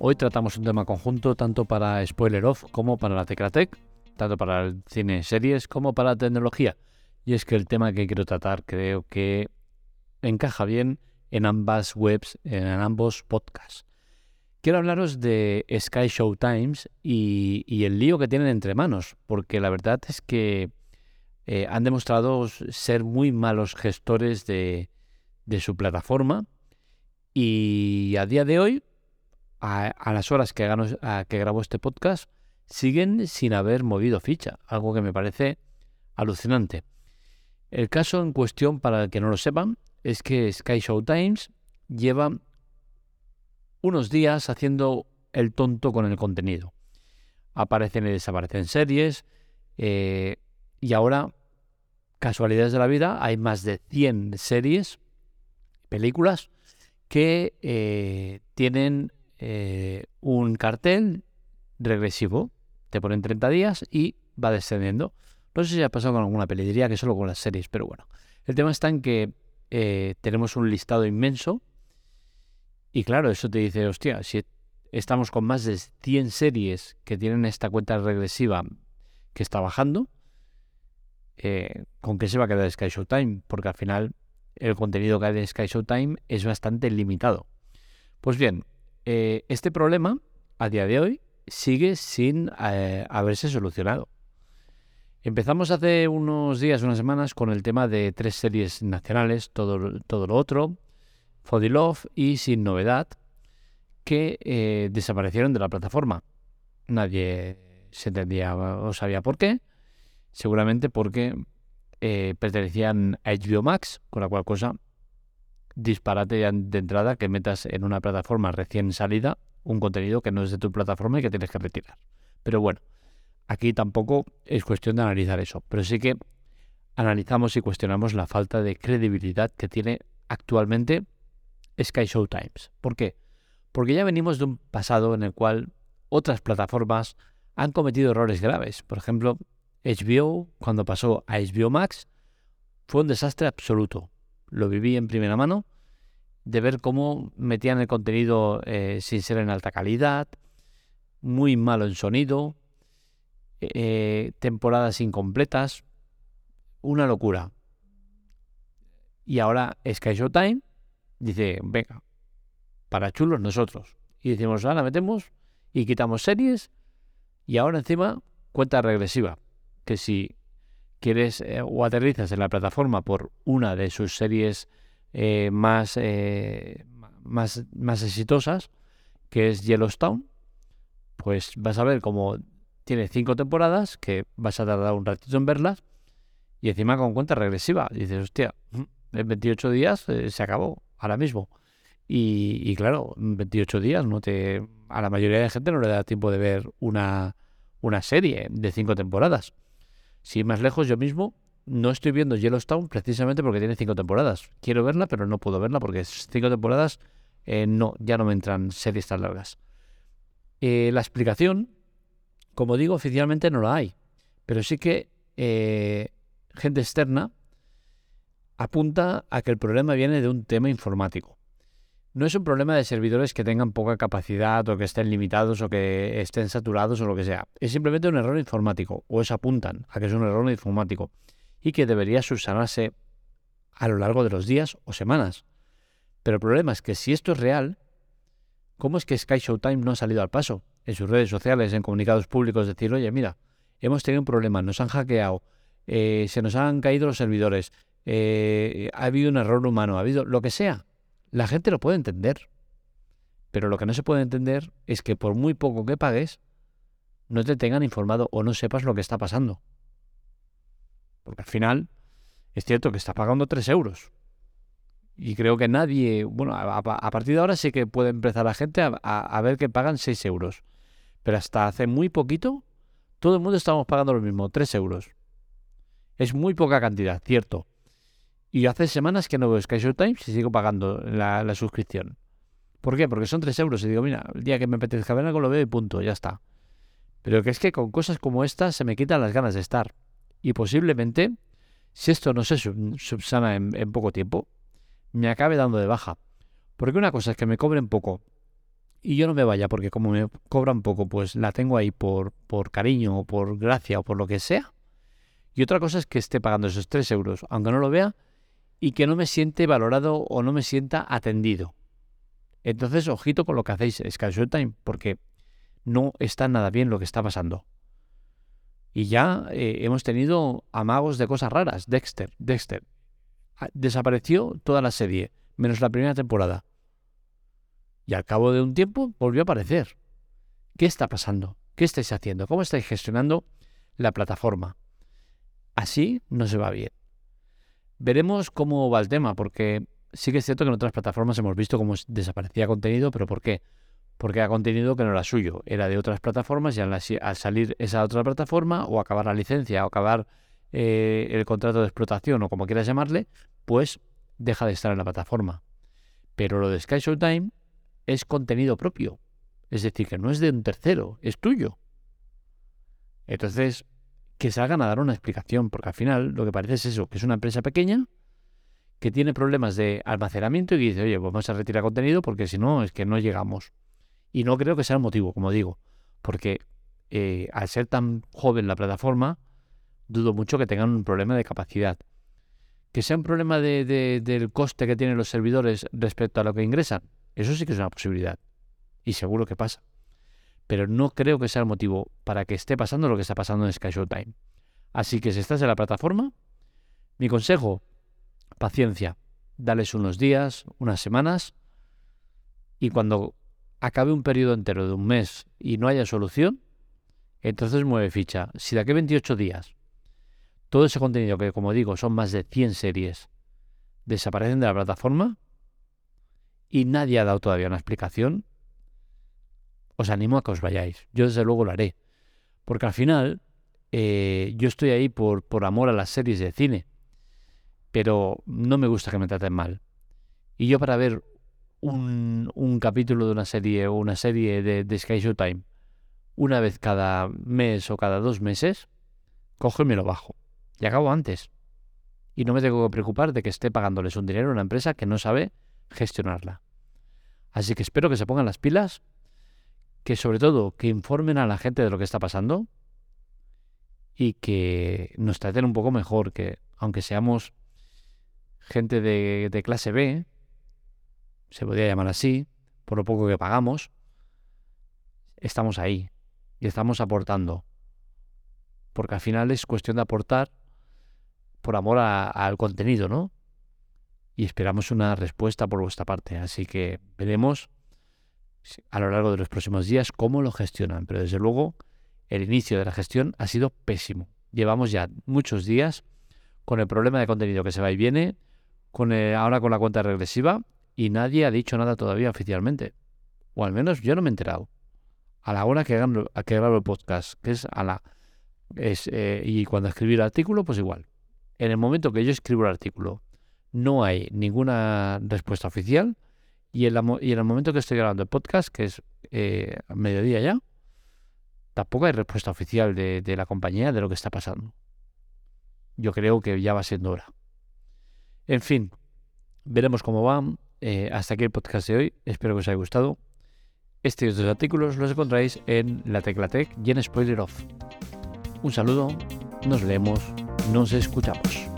Hoy tratamos un tema conjunto tanto para Spoiler Off como para la Teclatec, tanto para el cine series como para la tecnología. Y es que el tema que quiero tratar creo que encaja bien en ambas webs, en ambos podcasts. Quiero hablaros de Sky Show Times y, el lío que tienen entre manos, porque la verdad es que eh, han demostrado ser muy malos gestores de, de su plataforma y a día de hoy a, las horas que, que grabo este podcast, siguen sin haber movido ficha, algo que me parece alucinante. El caso en cuestión, para el que no lo sepan, es que Sky Show Times lleva unos días haciendo el tonto con el contenido. Aparecen y desaparecen series eh, y ahora, casualidades de la vida, hay más de 100 series, películas, que eh, tienen eh, un cartel regresivo. Te ponen 30 días y va descendiendo. No sé si ha pasado con alguna peli, diría que solo con las series, pero bueno. El tema está en que eh, tenemos un listado inmenso y claro, eso te dice, hostia, si estamos con más de 100 series que tienen esta cuenta regresiva que está bajando, eh, ¿con qué se va a quedar Sky Showtime? Porque al final el contenido que hay de Sky Showtime es bastante limitado. Pues bien, eh, este problema, a día de hoy, sigue sin eh, haberse solucionado. Empezamos hace unos días, unas semanas, con el tema de tres series nacionales, todo, todo lo otro, Love y Sin Novedad, que eh, desaparecieron de la plataforma. Nadie se entendía o sabía por qué. Seguramente porque pertenecían a HBO Max, con la cual cosa disparate de entrada que metas en una plataforma recién salida un contenido que no es de tu plataforma y que tienes que retirar. Pero bueno, aquí tampoco es cuestión de analizar eso, pero sí que analizamos y cuestionamos la falta de credibilidad que tiene actualmente Sky Show Times. ¿Por qué? Porque ya venimos de un pasado en el cual otras plataformas han cometido errores graves. Por ejemplo, HBO, cuando pasó a HBO Max, fue un desastre absoluto lo viví en primera mano, de ver cómo metían el contenido eh, sin ser en alta calidad, muy malo en sonido, eh, temporadas incompletas, una locura. Y ahora Sky Showtime dice, venga, para chulos nosotros. Y decimos, ahora metemos y quitamos series y ahora encima cuenta regresiva. Que si quieres eh, o aterrizas en la plataforma por una de sus series eh, más, eh, más, más exitosas, que es Yellowstone, pues vas a ver cómo tiene cinco temporadas, que vas a tardar un ratito en verlas, y encima con cuenta regresiva. dices, hostia, mm, en 28 días se acabó, ahora mismo. Y, y, claro, 28 días no te, a la mayoría de gente no le da tiempo de ver una, una serie de cinco temporadas. Si más lejos, yo mismo no estoy viendo Yellowstone precisamente porque tiene cinco temporadas. Quiero verla, pero no puedo verla porque cinco temporadas eh, no, ya no me entran series tan largas. Eh, la explicación, como digo, oficialmente no la hay, pero sí que eh, gente externa apunta a que el problema viene de un tema informático. No es un problema de servidores que tengan poca capacidad o que estén limitados o que estén saturados o lo que sea. Es simplemente un error informático, o es apuntan a que es un error informático y que debería subsanarse a lo largo de los días o semanas. Pero el problema es que si esto es real, ¿cómo es que Sky Showtime no ha salido al paso? En sus redes sociales, en comunicados públicos, decir, oye, mira, hemos tenido un problema, nos han hackeado, eh, se nos han caído los servidores, eh, ha habido un error humano, ha habido lo que sea. La gente lo puede entender. Pero lo que no se puede entender es que por muy poco que pagues, no te tengan informado o no sepas lo que está pasando. Porque al final es cierto que estás pagando 3 euros. Y creo que nadie, bueno, a, partir de ahora sí que puede empezar la gente a, ver que pagan 6 euros. Pero hasta hace muy poquito, todo el mundo estábamos pagando lo mismo, 3 euros. Es muy poca cantidad, cierto. Y hace semanas que no veo Sky Times y sigo pagando la, suscripción. ¿Por qué? Porque son 3 euros y digo, mira, el día que me apetezca ver algo lo veo y punto, ya está. Pero que es que con cosas como estas se me quitan las ganas de estar. Y posiblemente, si esto no se subsana en, poco tiempo, me acabe dando de baja. Porque una cosa es que me cobren poco y yo no me vaya porque como me cobran poco, pues la tengo ahí por, por cariño o por gracia o por lo que sea. Y otra cosa es que esté pagando esos 3 euros, aunque no lo vea, y que no me siente valorado o no me sienta atendido. Entonces, ojito con lo que hacéis Sky Time, porque no está nada bien lo que está pasando. Y ya eh, hemos tenido amagos de cosas raras. Dexter, Dexter. Desapareció toda la serie, menos la primera temporada. Y al cabo de un tiempo volvió a aparecer. ¿Qué está pasando? ¿Qué estáis haciendo? ¿Cómo estáis gestionando la plataforma? Así no se va bien. Veremos cómo va el tema, porque sí que es cierto que en otras plataformas hemos visto cómo desaparecía contenido, pero ¿por qué? Porque era contenido que no era suyo, era de otras plataformas y al, salir esa otra plataforma o acabar la licencia o acabar eh, el contrato de explotación o como quieras llamarle, pues deja de estar en la plataforma. Pero lo de Sky Showtime es contenido propio, es decir, que no es de un tercero, es tuyo. Entonces, que salgan a dar una explicación, porque al final lo que parece es eso, que es una empresa pequeña que tiene problemas de almacenamiento y dice, oye, pues vamos a retirar contenido porque si no es que no llegamos. Y no creo que sea el motivo, como digo, porque eh, al ser tan joven la plataforma, dudo mucho que tengan un problema de capacidad. Que sea un problema de, del coste que tienen los servidores respecto a lo que ingresan, eso sí que es una posibilidad. Y seguro que pasa. Pero no creo que sea el motivo para que esté pasando lo que está pasando en Sky Showtime. Así que si estás en la plataforma, mi consejo, paciencia. Dales unos días, unas semanas, y cuando acabe un periodo entero de un mes y no haya solución, entonces mueve ficha. Si de aquí a 28 días todo ese contenido, que como digo son más de 100 series, desaparecen de la plataforma y nadie ha dado todavía una explicación, os animo a que os vayáis. Yo desde luego lo haré. Porque al final eh, yo estoy ahí por, por amor a las series de cine pero no me gusta que me traten mal. Y yo para ver un, un capítulo de una serie o una serie de, de Sky Showtime una vez cada mes o cada dos meses, cojo y me lo bajo. Y acabo antes. Y no me tengo que preocupar de que esté pagándoles un dinero a una empresa que no sabe gestionarla. Así que espero que se pongan las pilas, que sobre todo que informen a la gente de lo que está pasando y que nos traten un poco mejor, que aunque seamos gente de, clase B, se podría llamar así, por lo poco que pagamos, estamos ahí y estamos aportando. Porque al final es cuestión de aportar por amor al contenido, ¿no? Y esperamos una respuesta por vuestra parte. Así que veremos a lo largo de los próximos días cómo lo gestionan. Pero desde luego, el inicio de la gestión ha sido pésimo. Llevamos ya muchos días con el problema de contenido que se va y viene ahora con la cuenta regresiva y nadie ha dicho nada todavía oficialmente. O al menos yo no me he enterado. A la hora que, grabo, que el podcast, que es a la... Es, eh, y cuando escribí el artículo, pues igual. En el momento que yo escribo el artículo, no hay ninguna respuesta oficial. Y en, y en el momento que estoy grabando el podcast, que es eh, mediodía ya, tampoco hay respuesta oficial de, de la compañía de lo que está pasando. Yo creo que ya va siendo hora. En fin, veremos cómo va. Eh, hasta aquí el podcast de hoy. Espero que os haya gustado. Estos dos artículos los encontráis en la Teclatec y en Spoiler Off. Un saludo, nos leemos, nos escuchamos.